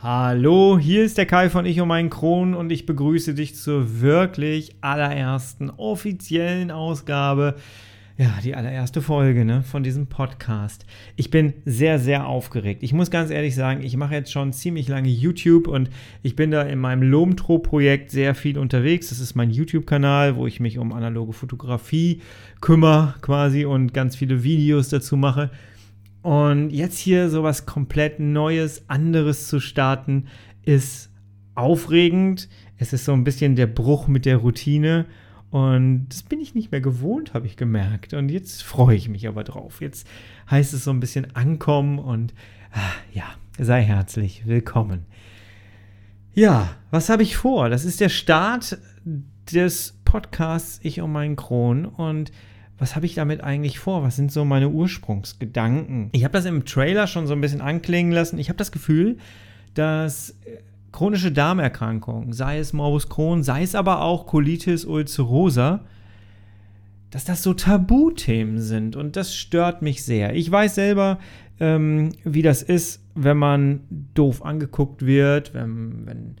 Hallo, hier ist der Kai von Ich und mein Kron und ich begrüße dich zur wirklich allerersten offiziellen Ausgabe, ja, die allererste Folge ne, von diesem Podcast. Ich bin sehr, sehr aufgeregt. Ich muss ganz ehrlich sagen, ich mache jetzt schon ziemlich lange YouTube und ich bin da in meinem Lomtro-Projekt sehr viel unterwegs. Das ist mein YouTube-Kanal, wo ich mich um analoge Fotografie kümmere quasi und ganz viele Videos dazu mache. Und jetzt hier sowas komplett Neues, anderes zu starten, ist aufregend. Es ist so ein bisschen der Bruch mit der Routine. Und das bin ich nicht mehr gewohnt, habe ich gemerkt. Und jetzt freue ich mich aber drauf. Jetzt heißt es so ein bisschen ankommen und ah, ja, sei herzlich willkommen. Ja, was habe ich vor? Das ist der Start des Podcasts Ich um meinen Kron. Und was habe ich damit eigentlich vor? Was sind so meine Ursprungsgedanken? Ich habe das im Trailer schon so ein bisschen anklingen lassen. Ich habe das Gefühl, dass äh, chronische Darmerkrankungen, sei es Morbus Crohn, sei es aber auch Colitis ulcerosa, dass das so Tabuthemen sind und das stört mich sehr. Ich weiß selber, ähm, wie das ist, wenn man doof angeguckt wird, wenn, wenn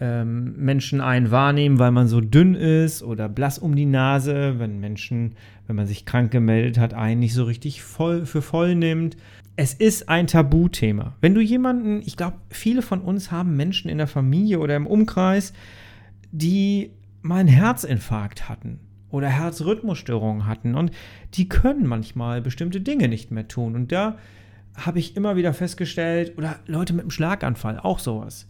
ähm, Menschen einen wahrnehmen, weil man so dünn ist oder blass um die Nase, wenn Menschen, wenn man sich krank gemeldet hat, einen nicht so richtig voll für voll nimmt. Es ist ein Tabuthema. Wenn du jemanden, ich glaube, viele von uns haben Menschen in der Familie oder im Umkreis, die mal einen Herzinfarkt hatten oder Herzrhythmusstörungen hatten und die können manchmal bestimmte Dinge nicht mehr tun. Und da habe ich immer wieder festgestellt, oder Leute mit einem Schlaganfall, auch sowas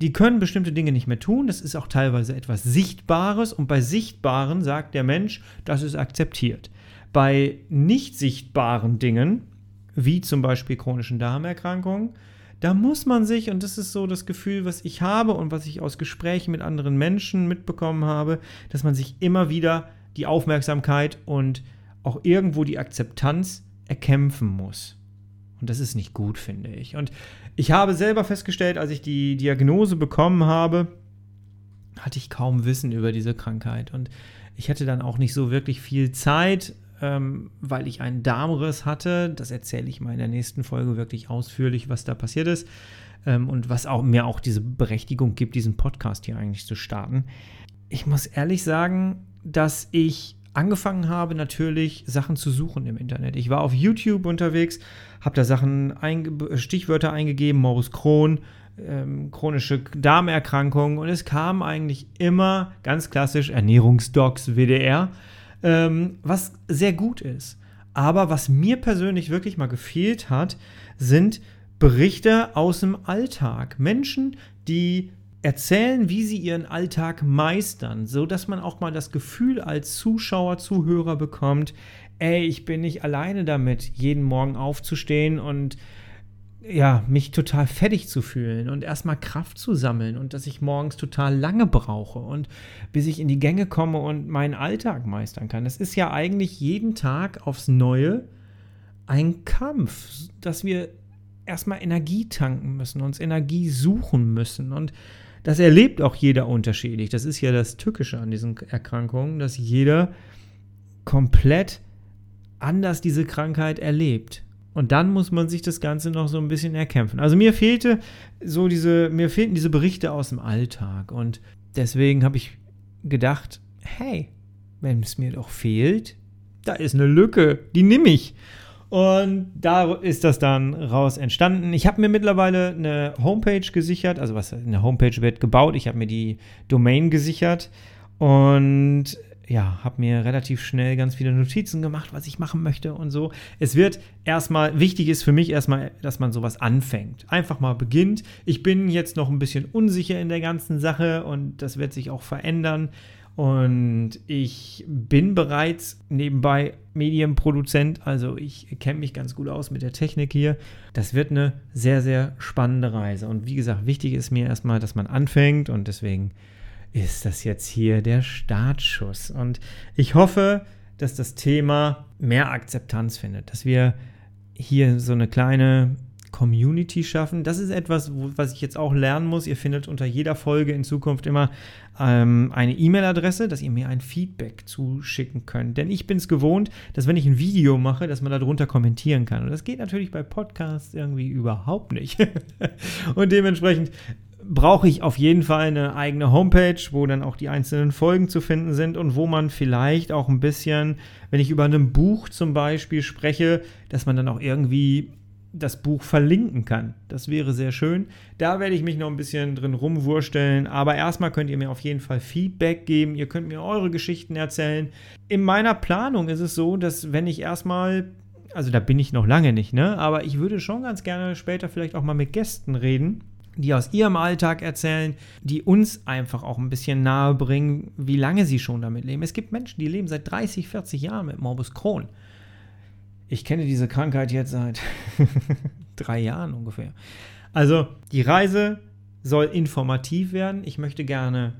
die können bestimmte Dinge nicht mehr tun. Das ist auch teilweise etwas Sichtbares. Und bei Sichtbaren sagt der Mensch, das ist akzeptiert. Bei nicht sichtbaren Dingen, wie zum Beispiel chronischen Darmerkrankungen, da muss man sich, und das ist so das Gefühl, was ich habe und was ich aus Gesprächen mit anderen Menschen mitbekommen habe, dass man sich immer wieder die Aufmerksamkeit und auch irgendwo die Akzeptanz erkämpfen muss. Und das ist nicht gut, finde ich. Und ich habe selber festgestellt, als ich die Diagnose bekommen habe, hatte ich kaum Wissen über diese Krankheit. Und ich hatte dann auch nicht so wirklich viel Zeit, ähm, weil ich einen Darmriss hatte. Das erzähle ich mal in der nächsten Folge wirklich ausführlich, was da passiert ist. Ähm, und was auch, mir auch diese Berechtigung gibt, diesen Podcast hier eigentlich zu starten. Ich muss ehrlich sagen, dass ich angefangen habe, natürlich Sachen zu suchen im Internet. Ich war auf YouTube unterwegs, habe da Sachen, einge Stichwörter eingegeben, Morbus Crohn, ähm, chronische Darmerkrankungen und es kam eigentlich immer ganz klassisch Ernährungsdocs, WDR, ähm, was sehr gut ist. Aber was mir persönlich wirklich mal gefehlt hat, sind Berichte aus dem Alltag. Menschen, die erzählen, wie sie ihren Alltag meistern, so dass man auch mal das Gefühl als Zuschauer, Zuhörer bekommt, ey, ich bin nicht alleine damit, jeden Morgen aufzustehen und ja, mich total fertig zu fühlen und erstmal Kraft zu sammeln und dass ich morgens total lange brauche und bis ich in die Gänge komme und meinen Alltag meistern kann. Es ist ja eigentlich jeden Tag aufs Neue ein Kampf, dass wir erstmal Energie tanken müssen, uns Energie suchen müssen und das erlebt auch jeder unterschiedlich. Das ist ja das Tückische an diesen Erkrankungen, dass jeder komplett anders diese Krankheit erlebt. Und dann muss man sich das Ganze noch so ein bisschen erkämpfen. Also mir fehlte so diese, mir fehlten diese Berichte aus dem Alltag. Und deswegen habe ich gedacht, hey, wenn es mir doch fehlt, da ist eine Lücke, die nehme ich. Und da ist das dann raus entstanden. Ich habe mir mittlerweile eine Homepage gesichert, also was eine Homepage wird gebaut. Ich habe mir die Domain gesichert und ja, habe mir relativ schnell ganz viele Notizen gemacht, was ich machen möchte und so. Es wird erstmal, wichtig ist für mich erstmal, dass man sowas anfängt. Einfach mal beginnt. Ich bin jetzt noch ein bisschen unsicher in der ganzen Sache und das wird sich auch verändern. Und ich bin bereits nebenbei Medienproduzent, also ich kenne mich ganz gut aus mit der Technik hier. Das wird eine sehr, sehr spannende Reise. Und wie gesagt, wichtig ist mir erstmal, dass man anfängt und deswegen ist das jetzt hier der Startschuss. Und ich hoffe, dass das Thema mehr Akzeptanz findet, dass wir hier so eine kleine Community schaffen. Das ist etwas, wo, was ich jetzt auch lernen muss. Ihr findet unter jeder Folge in Zukunft immer ähm, eine E-Mail-Adresse, dass ihr mir ein Feedback zuschicken könnt. Denn ich bin es gewohnt, dass wenn ich ein Video mache, dass man darunter kommentieren kann. Und das geht natürlich bei Podcasts irgendwie überhaupt nicht. Und dementsprechend brauche ich auf jeden Fall eine eigene Homepage, wo dann auch die einzelnen Folgen zu finden sind und wo man vielleicht auch ein bisschen, wenn ich über ein Buch zum Beispiel spreche, dass man dann auch irgendwie das Buch verlinken kann. Das wäre sehr schön. Da werde ich mich noch ein bisschen drin rumwursteln. Aber erstmal könnt ihr mir auf jeden Fall Feedback geben. Ihr könnt mir eure Geschichten erzählen. In meiner Planung ist es so, dass wenn ich erstmal, also da bin ich noch lange nicht, ne? Aber ich würde schon ganz gerne später vielleicht auch mal mit Gästen reden die aus ihrem Alltag erzählen, die uns einfach auch ein bisschen nahe bringen, wie lange sie schon damit leben. Es gibt Menschen, die leben seit 30, 40 Jahren mit Morbus Crohn. Ich kenne diese Krankheit jetzt seit drei Jahren ungefähr. Also die Reise soll informativ werden. Ich möchte gerne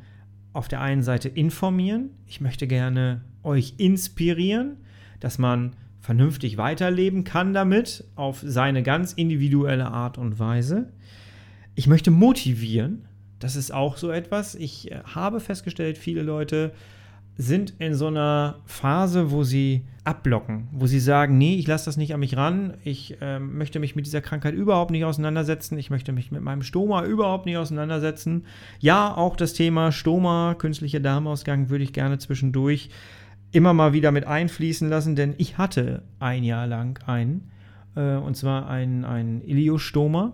auf der einen Seite informieren. Ich möchte gerne euch inspirieren, dass man vernünftig weiterleben kann damit auf seine ganz individuelle Art und Weise. Ich möchte motivieren. Das ist auch so etwas. Ich äh, habe festgestellt, viele Leute sind in so einer Phase, wo sie abblocken, wo sie sagen, nee, ich lasse das nicht an mich ran, ich äh, möchte mich mit dieser Krankheit überhaupt nicht auseinandersetzen, ich möchte mich mit meinem Stoma überhaupt nicht auseinandersetzen. Ja, auch das Thema Stoma, künstlicher Darmausgang, würde ich gerne zwischendurch immer mal wieder mit einfließen lassen, denn ich hatte ein Jahr lang einen, äh, und zwar einen, einen Iliostoma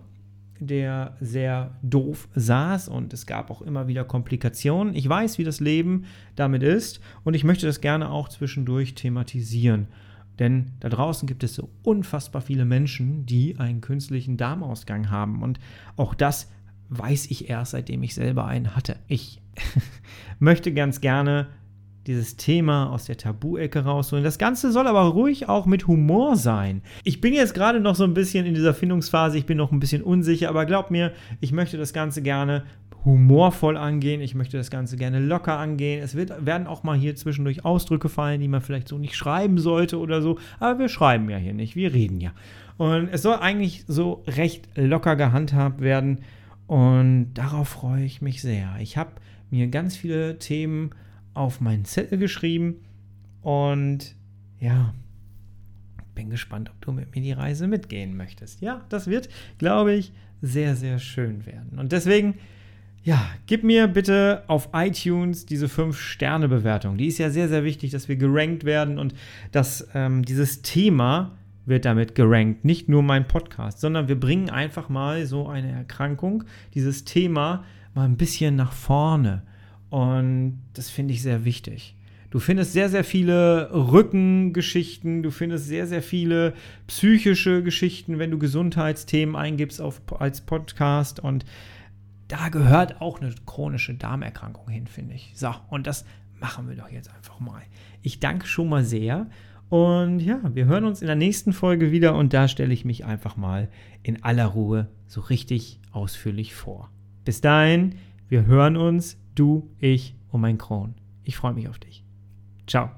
der sehr doof saß und es gab auch immer wieder Komplikationen. Ich weiß, wie das Leben damit ist und ich möchte das gerne auch zwischendurch thematisieren. Denn da draußen gibt es so unfassbar viele Menschen, die einen künstlichen Darmausgang haben. Und auch das weiß ich erst, seitdem ich selber einen hatte. Ich möchte ganz gerne dieses Thema aus der Tabu-Ecke rausholen. Das Ganze soll aber ruhig auch mit Humor sein. Ich bin jetzt gerade noch so ein bisschen in dieser Findungsphase, ich bin noch ein bisschen unsicher, aber glaub mir, ich möchte das Ganze gerne humorvoll angehen, ich möchte das Ganze gerne locker angehen. Es wird, werden auch mal hier zwischendurch Ausdrücke fallen, die man vielleicht so nicht schreiben sollte oder so, aber wir schreiben ja hier nicht, wir reden ja. Und es soll eigentlich so recht locker gehandhabt werden und darauf freue ich mich sehr. Ich habe mir ganz viele Themen auf meinen Zettel geschrieben und ja, bin gespannt, ob du mit mir die Reise mitgehen möchtest. Ja, das wird, glaube ich, sehr, sehr schön werden. Und deswegen, ja, gib mir bitte auf iTunes diese 5-Sterne-Bewertung. Die ist ja sehr, sehr wichtig, dass wir gerankt werden und dass ähm, dieses Thema wird damit gerankt. Nicht nur mein Podcast, sondern wir bringen einfach mal so eine Erkrankung, dieses Thema mal ein bisschen nach vorne. Und das finde ich sehr wichtig. Du findest sehr, sehr viele Rückengeschichten, du findest sehr, sehr viele psychische Geschichten, wenn du Gesundheitsthemen eingibst auf, als Podcast. Und da gehört auch eine chronische Darmerkrankung hin, finde ich. So, und das machen wir doch jetzt einfach mal. Ich danke schon mal sehr. Und ja, wir hören uns in der nächsten Folge wieder und da stelle ich mich einfach mal in aller Ruhe so richtig ausführlich vor. Bis dahin, wir hören uns du, ich und mein Kron. Ich freue mich auf dich. Ciao.